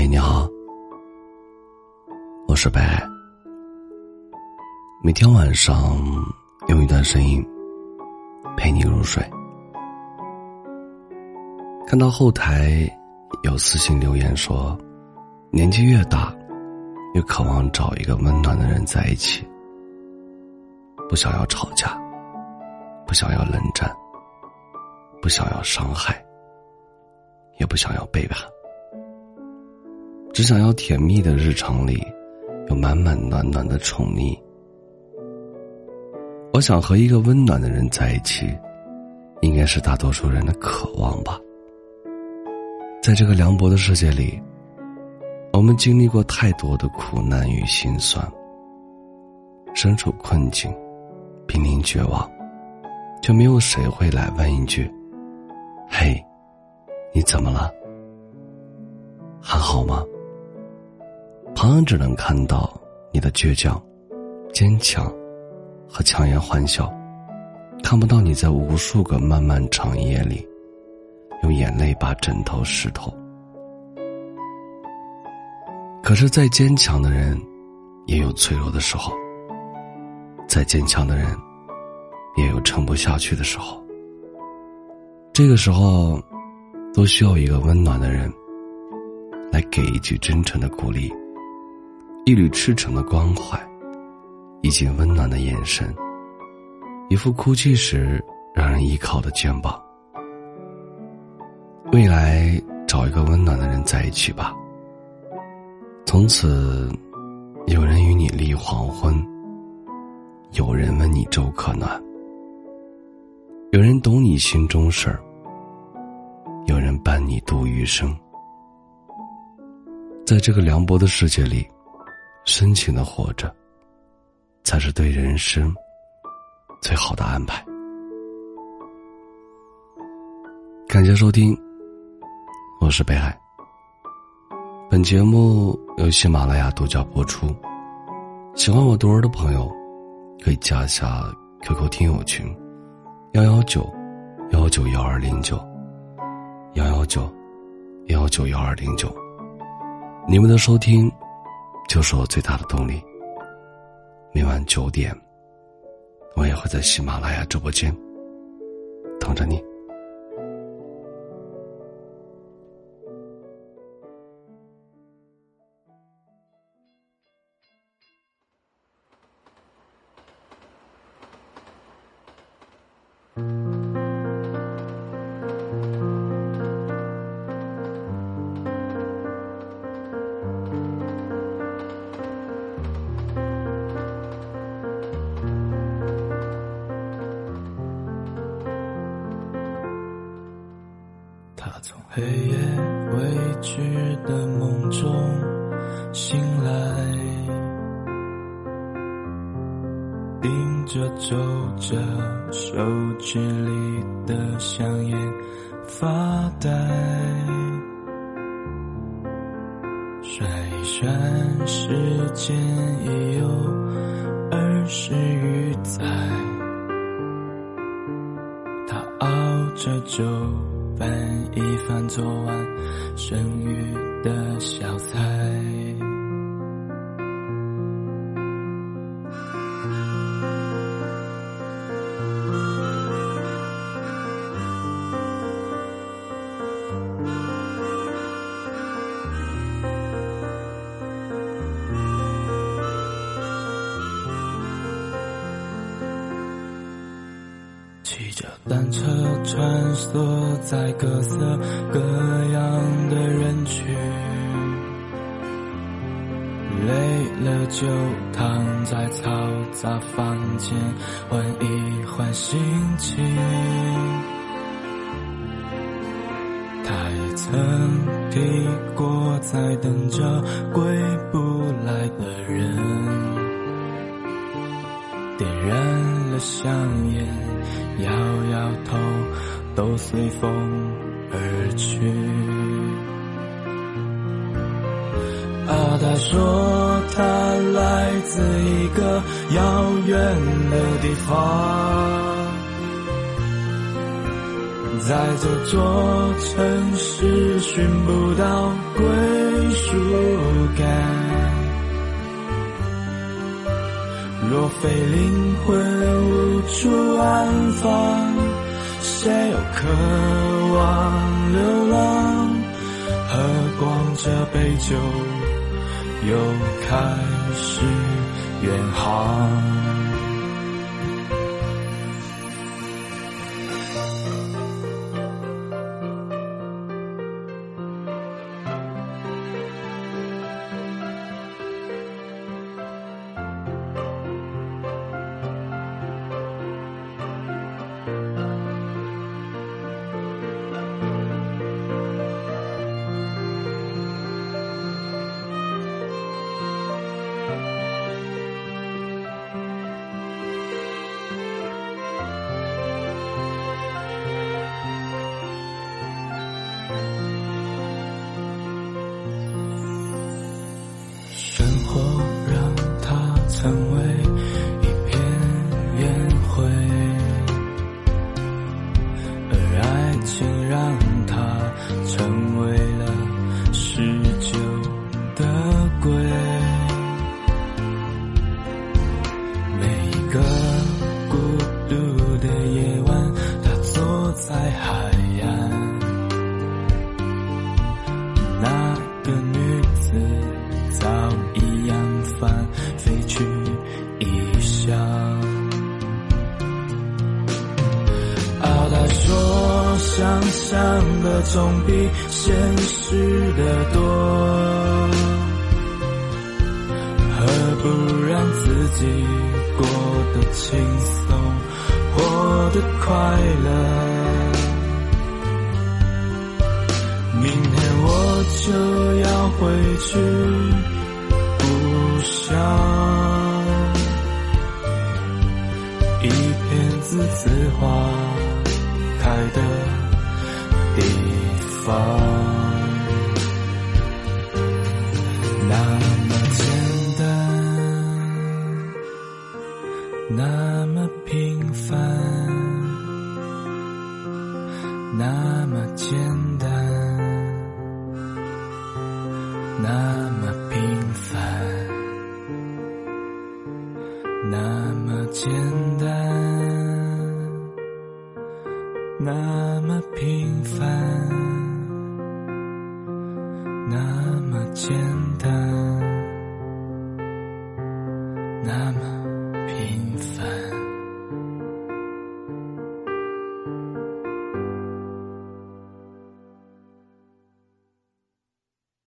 嘿，你好，我是白。每天晚上用一段声音陪你入睡。看到后台有私信留言说，年纪越大，越渴望找一个温暖的人在一起，不想要吵架，不想要冷战，不想要伤害，也不想要背叛。只想要甜蜜的日常里，有满满暖暖的宠溺。我想和一个温暖的人在一起，应该是大多数人的渴望吧。在这个凉薄的世界里，我们经历过太多的苦难与心酸，身处困境，濒临绝望，却没有谁会来问一句：“嘿，你怎么了？还好吗？”旁人只能看到你的倔强、坚强和强颜欢笑，看不到你在无数个漫漫长夜里，用眼泪把枕头湿透。可是再坚强的人，也有脆弱的时候；再坚强的人，也有撑不下去的时候。这个时候，都需要一个温暖的人，来给一句真诚的鼓励。一缕赤诚的关怀，一记温暖的眼神，一副哭泣时让人依靠的肩膀。未来找一个温暖的人在一起吧。从此，有人与你立黄昏，有人问你粥可暖，有人懂你心中事儿，有人伴你度余生。在这个凉薄的世界里。深情的活着，才是对人生最好的安排。感谢收听，我是北海。本节目由喜马拉雅独家播出。喜欢我读儿的朋友，可以加下 QQ 听友群：幺幺九幺九幺二零九幺幺九幺九幺二零九。你们的收听。就是我最大的动力。每晚九点，我也会在喜马拉雅直播间等着你。从黑夜未知的梦中醒来，盯着皱着手指里的香烟发呆，甩一甩时间已有二十余载，他熬着粥。拌一饭昨晚剩余的小菜。骑着单车穿梭在各色各样的人群，累了就躺在嘈杂房间换一换心情。他也曾提过在等着归不来的人，点燃香烟。摇摇头，都随风而去。啊，他说他来自一个遥远的地方，在这座城市寻不到归若非灵魂无处安放，谁又渴望流浪？喝光这杯酒，又开始远航。总比现实的多，何不让自己过得轻松，活得快乐？明天我就要回去故乡，一片栀子花开的。地方那么简单，那么平凡，那么简单，那么平凡，那么简单。那